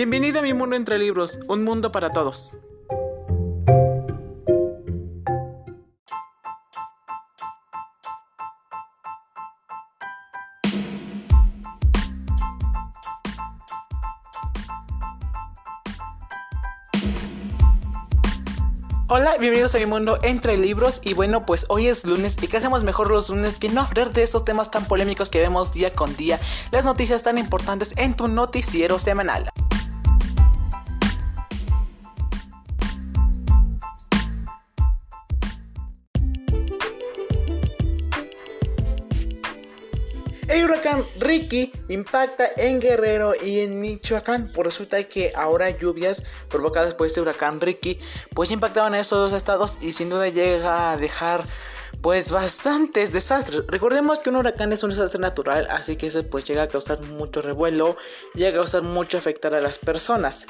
Bienvenido a mi mundo entre libros, un mundo para todos. Hola, bienvenidos a mi mundo entre libros y bueno, pues hoy es lunes y qué hacemos mejor los lunes que no hablar de estos temas tan polémicos que vemos día con día, las noticias tan importantes en tu noticiero semanal. El huracán Ricky impacta en Guerrero y en Michoacán. Por resulta que ahora lluvias provocadas por este huracán Ricky pues impactaban a esos dos estados y sin duda llega a dejar pues bastantes desastres. Recordemos que un huracán es un desastre natural, así que eso pues llega a causar mucho revuelo, llega a causar mucho afectar a las personas.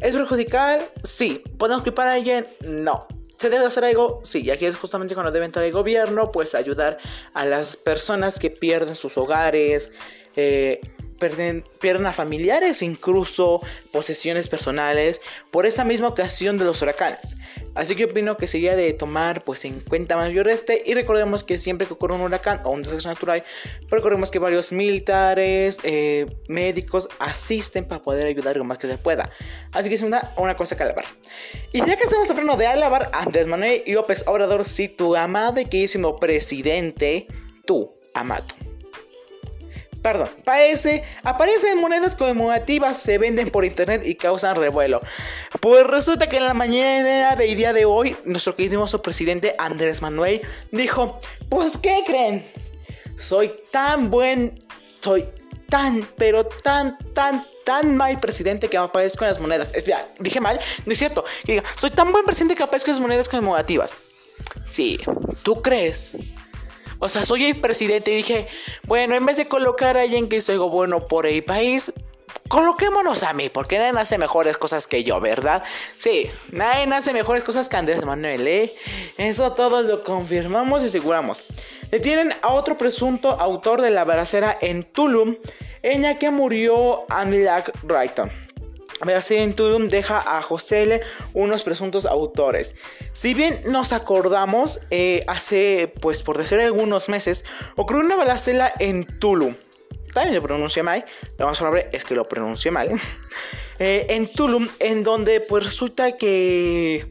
¿Es perjudicial? Sí. ¿Podemos culpar a alguien? No. ¿Se debe hacer algo? Sí, y aquí es justamente cuando debe entrar el gobierno, pues ayudar a las personas que pierden sus hogares, eh, pierden, a familiares, incluso posesiones personales, por esta misma ocasión de los huracanes. Así que opino que sería de tomar pues en cuenta mayor este y recordemos que siempre que ocurre un huracán o un desastre natural, recordemos que varios militares, eh, médicos asisten para poder ayudar lo más que se pueda. Así que es una, una cosa que alabar. Y ya que estamos hablando de alabar Andrés Manuel López Obrador, si tu amado y queridísimo presidente, tú, amado Perdón, parece, aparecen monedas conmemorativas, se venden por internet y causan revuelo. Pues resulta que en la mañana del día de hoy, nuestro querido presidente Andrés Manuel dijo, pues ¿qué creen? Soy tan buen, soy tan, pero tan, tan, tan mal presidente que aparezco en las monedas. Espera, dije mal, no es cierto. Diga, soy tan buen presidente que aparezco en las monedas conmemorativas. Sí, ¿tú crees? O sea, soy el presidente y dije, bueno, en vez de colocar a alguien que algo bueno por el país, coloquémonos a mí, porque nadie hace mejores cosas que yo, ¿verdad? Sí, nadie hace mejores cosas que Andrés Manuel, ¿eh? Eso todos lo confirmamos y aseguramos. Detienen a otro presunto autor de la balacera en Tulum, ella que murió Andy Wrighton. En Tulum deja a José L. unos presuntos autores. Si bien nos acordamos, eh, hace, pues por decir algunos meses, ocurrió una balacera en Tulum. También lo pronuncié mal, lo más probable es que lo pronuncie mal. Eh, en Tulum, en donde pues resulta que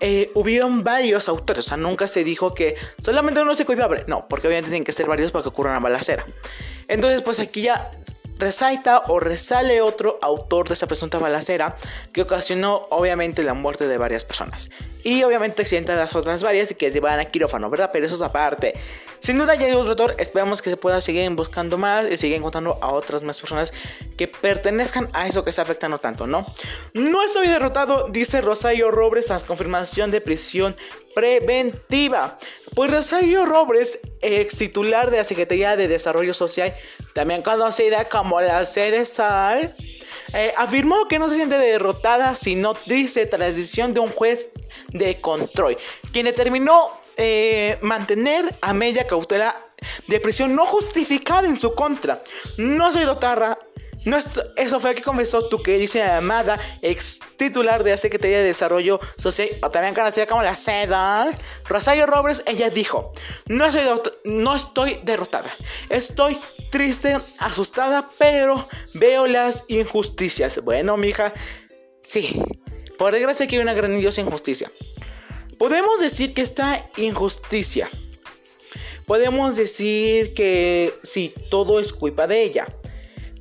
eh, hubieron varios autores, o sea, nunca se dijo que solamente uno se copiaba. No, porque obviamente tienen que ser varios para que ocurra una balacera. Entonces, pues aquí ya resalta o resale otro autor de esa presunta balacera que ocasionó obviamente la muerte de varias personas. Y obviamente accidenta las otras varias que llevan a quirófano, ¿verdad? Pero eso es aparte. Sin duda ya hay otro autor, esperamos que se pueda seguir buscando más y seguir encontrando a otras más personas que pertenezcan a eso que se afectando tanto, ¿no? No estoy derrotado, dice Rosario Robles tras confirmación de prisión preventiva. Pues Rosario Robles, ex titular de la Secretaría de Desarrollo Social, también conocida como la CDSAL, eh, afirmó que no se siente derrotada, sino dice tras decisión de un juez de control, quien determinó eh, mantener a media cautela de prisión no justificada en su contra. No soy dotarra, no, eso fue lo que confesó tu dice amada ex titular de la Secretaría de Desarrollo Social, o también conocida como la SEDA, Rosario Robles. Ella dijo: no, soy no estoy derrotada, estoy triste, asustada, pero veo las injusticias. Bueno, mija, sí, por desgracia que hay una gran injusticia. Podemos decir que esta injusticia. Podemos decir que sí, todo es culpa de ella.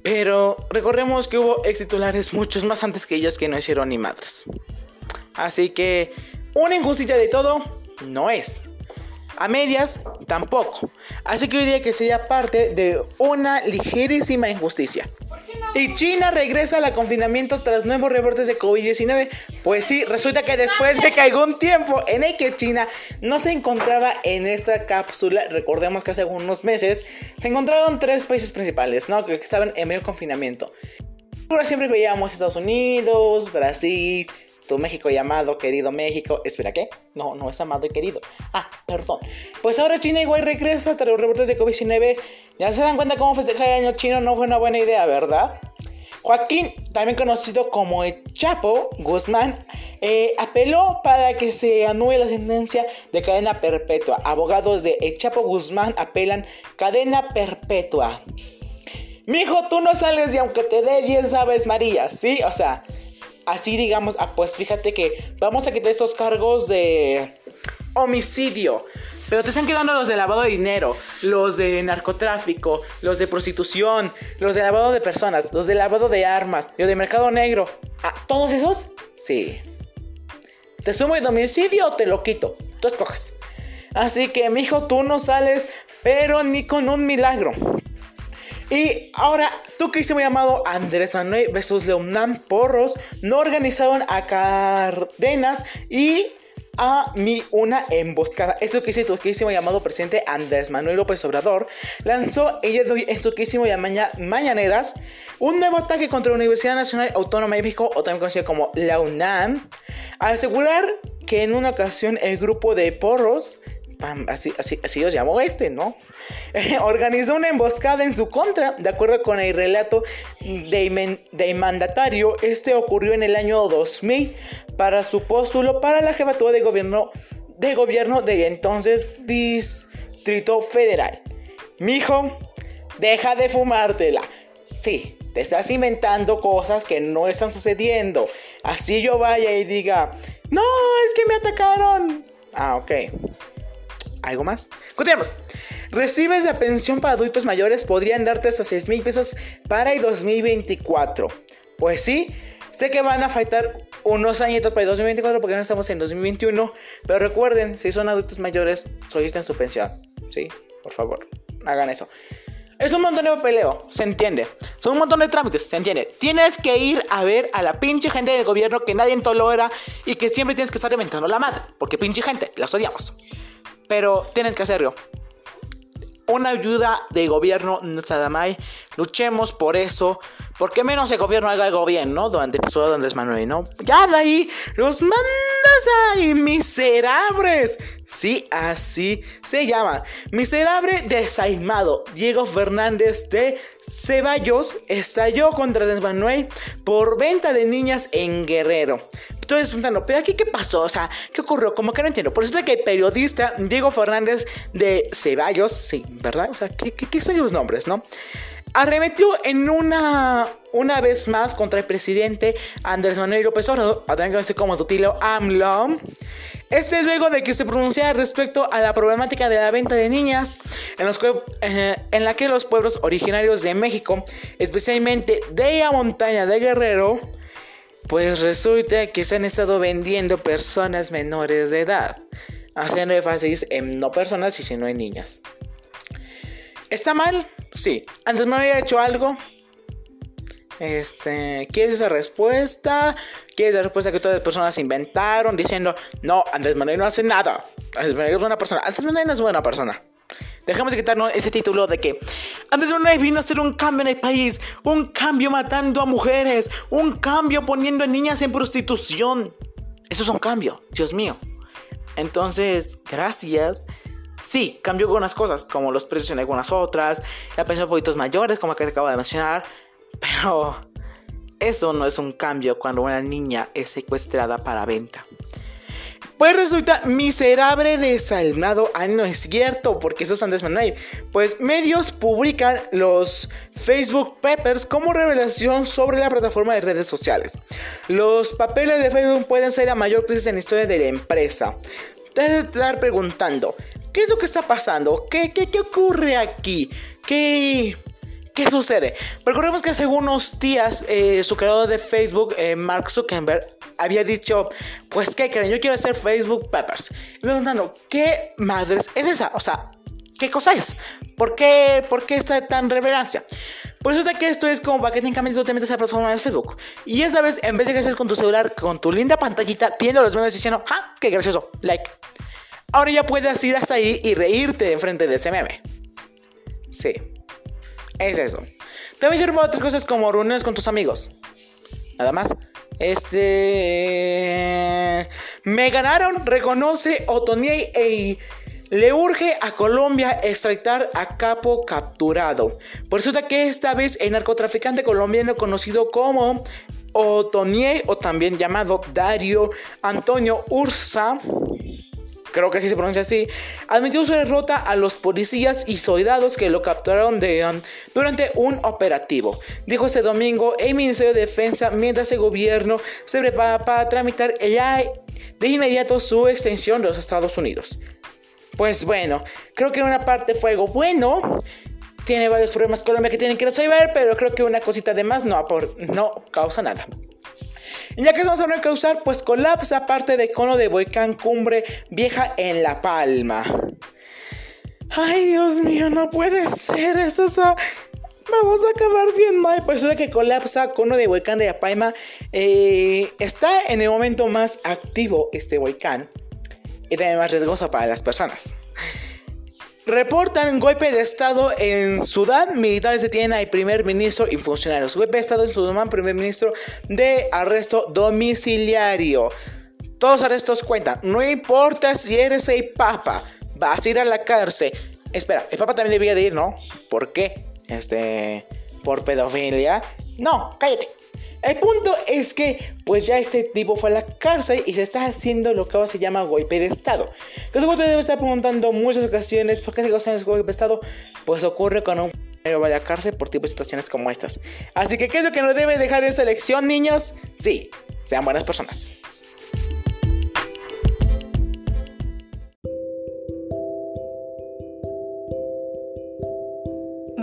Pero recordemos que hubo ex titulares muchos más antes que ellos que no hicieron ni madres. Así que una injusticia de todo no es. A medias tampoco. Así que hoy día que sería parte de una ligerísima injusticia. Y China regresa al confinamiento tras nuevos reportes de COVID-19. Pues sí, resulta que después de que algún tiempo en el que China no se encontraba en esta cápsula, recordemos que hace unos meses se encontraron tres países principales, ¿no? Que estaban en medio confinamiento. Siempre veíamos Estados Unidos, Brasil, tu México llamado querido México. Espera, ¿qué? No, no es amado y querido. Ah, perdón. Pues ahora China igual regresa tras los reportes de COVID-19. Ya se dan cuenta cómo festejar el año chino no fue una buena idea, ¿verdad? Joaquín, también conocido como el Chapo Guzmán, eh, apeló para que se anule la sentencia de cadena perpetua. Abogados de el Chapo Guzmán apelan cadena perpetua. Mijo, tú no sales y aunque te dé 10 aves María, ¿sí? O sea, así digamos, ah, pues fíjate que vamos a quitar estos cargos de homicidio. Pero te están quedando los de lavado de dinero, los de narcotráfico, los de prostitución, los de lavado de personas, los de lavado de armas, los de mercado negro. ¿A ah, todos esos? Sí. ¿Te sumo el homicidio o te lo quito? Tú escoges. Así que, mijo, tú no sales, pero ni con un milagro. Y ahora, tú que llamado Andrés Manuel versus Leonam Porros, no organizaron a Cardenas y a mí una emboscada. Eso que hizo tu querísimo llamado presidente Andrés Manuel López Obrador lanzó ella en su querísimo maña, mañaneras un nuevo ataque contra la Universidad Nacional Autónoma de México, o también conocida como la UNAM, al asegurar que en una ocasión el grupo de porros así, así, así este, ¿no? organizó una emboscada en su contra, de acuerdo con el relato de, mandatario. Este ocurrió en el año 2000 para su póstulo para la jefatura de gobierno de gobierno de entonces Distrito Federal. Mijo, deja de fumártela. Sí, te estás inventando cosas que no están sucediendo. Así yo vaya y diga, no, es que me atacaron. Ah, ok. ¿Algo más? Continuamos. Recibes la pensión para adultos mayores, podrían darte hasta 6 mil pesos para el 2024. Pues sí, sé que van a faltar unos añitos para el 2024 porque no estamos en 2021. Pero recuerden, si son adultos mayores, soliciten su pensión. Sí, por favor, hagan eso. Es un montón de papeleo, se entiende. Son un montón de trámites, se entiende. Tienes que ir a ver a la pinche gente del gobierno que nadie tolera y que siempre tienes que estar inventando la madre. Porque pinche gente, la odiamos. Pero tienen que hacerlo. Una ayuda de gobierno nada más. Luchemos por eso. Porque menos el gobierno haga algo bien, ¿no? Durante el episodio de Andrés Manuel, ¿no? Ya de ahí los mandas ahí, miserables. Sí, así se llaman. Miserable desaimado. Diego Fernández de Ceballos estalló contra Andrés Manuel por venta de niñas en Guerrero. Entonces, preguntando, ¿pero aquí qué pasó? O sea, ¿qué ocurrió? Como que no entiendo. Por eso es que el periodista Diego Fernández de Ceballos, sí, ¿verdad? O sea, ¿qué, qué, qué son los nombres, no? Arremetió en una, una vez más contra el presidente Andrés Manuel López Obrador, también como tutilo AMLO. Este luego de que se pronunciara respecto a la problemática de la venta de niñas en, los, eh, en la que los pueblos originarios de México, especialmente de la montaña de Guerrero, pues resulta que se han estado vendiendo personas menores de edad, haciendo énfasis en no personas, sino en niñas. ¿Está mal? Sí. Antes me había hecho algo. Este, ¿quieres esa respuesta? ¿Quieres la respuesta que todas las personas inventaron diciendo, no, Andrés Manuel no hace nada? Andrés Manuel es buena persona. Andrés Manuel no es buena persona. Dejamos de quitarnos ese título de que Andrés Manuel vino a hacer un cambio en el país, un cambio matando a mujeres, un cambio poniendo a niñas en prostitución. Eso es un cambio, Dios mío. Entonces, gracias. Sí, cambió algunas cosas, como los precios en algunas otras, la pensión de poquitos mayores, como que te acabo de mencionar, pero eso no es un cambio cuando una niña es secuestrada para venta. Pues resulta miserable desalmado. Ah, no es cierto, porque eso es Andrés Manuel. Pues medios publican los Facebook Papers como revelación sobre la plataforma de redes sociales. Los papeles de Facebook pueden ser la mayor crisis en la historia de la empresa. Te estar preguntando, ¿Qué es lo que está pasando? ¿Qué, qué, qué ocurre aquí? ¿Qué, ¿Qué sucede? Recordemos que hace unos días eh, su creador de Facebook, eh, Mark Zuckerberg, había dicho, pues qué creen, yo quiero hacer Facebook Peppers. Y me preguntando, ¿qué madres es esa? O sea, ¿qué cosa es? ¿Por qué, por qué está tan revelancia? Por eso de que esto es como para que técnicamente tú te metes a la plataforma de Facebook. Y esta vez, en vez de que estés con tu celular, con tu linda pantallita, viendo los memes diciendo, ¡ah, qué gracioso! Like. Ahora ya puedes ir hasta ahí y reírte enfrente de ese meme. Sí, es eso. También sirve otras cosas como reuniones con tus amigos. Nada más. Este. Me ganaron, reconoce Otoniel e le urge a Colombia extraditar a capo capturado. Por resulta que esta vez el narcotraficante colombiano conocido como Otoniel o también llamado Dario Antonio Ursa creo que así se pronuncia así, admitió su derrota a los policías y soldados que lo capturaron de, durante un operativo. Dijo este domingo el Ministerio de Defensa mientras el gobierno se prepara para tramitar ya de inmediato su extensión de los Estados Unidos. Pues bueno, creo que en una parte fue algo bueno. Tiene varios problemas Colombia que tienen que resolver, pero creo que una cosita de más no, no causa nada. Y ya que estamos hablando de causar, pues colapsa parte de cono de volcán cumbre vieja en La Palma. Ay, Dios mío, no puede ser. Esto está... Vamos a acabar bien mal. Eso que colapsa cono de volcán de La Palma. Eh, está en el momento más activo este volcán. Y también más riesgoso para las personas. Reportan golpe de Estado en Sudán. Militares detienen al primer ministro y funcionarios. Golpe de Estado en Sudán, primer ministro de arresto domiciliario. Todos arrestos cuentan. No importa si eres el papa, vas a ir a la cárcel. Espera, el papa también debía de ir, ¿no? ¿Por qué? Este, por pedofilia. No, cállate. El punto es que, pues ya este tipo fue a la cárcel y se está haciendo lo que ahora se llama golpe de Estado. Que seguro te debe estar preguntando muchas ocasiones por qué se causa golpe de Estado. Pues ocurre cuando un va a la cárcel por tipo de situaciones como estas. Así que, ¿qué es lo que nos debe dejar esta lección, niños? Sí, sean buenas personas.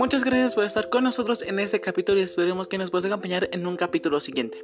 Muchas gracias por estar con nosotros en este capítulo y esperemos que nos puedas acompañar en un capítulo siguiente.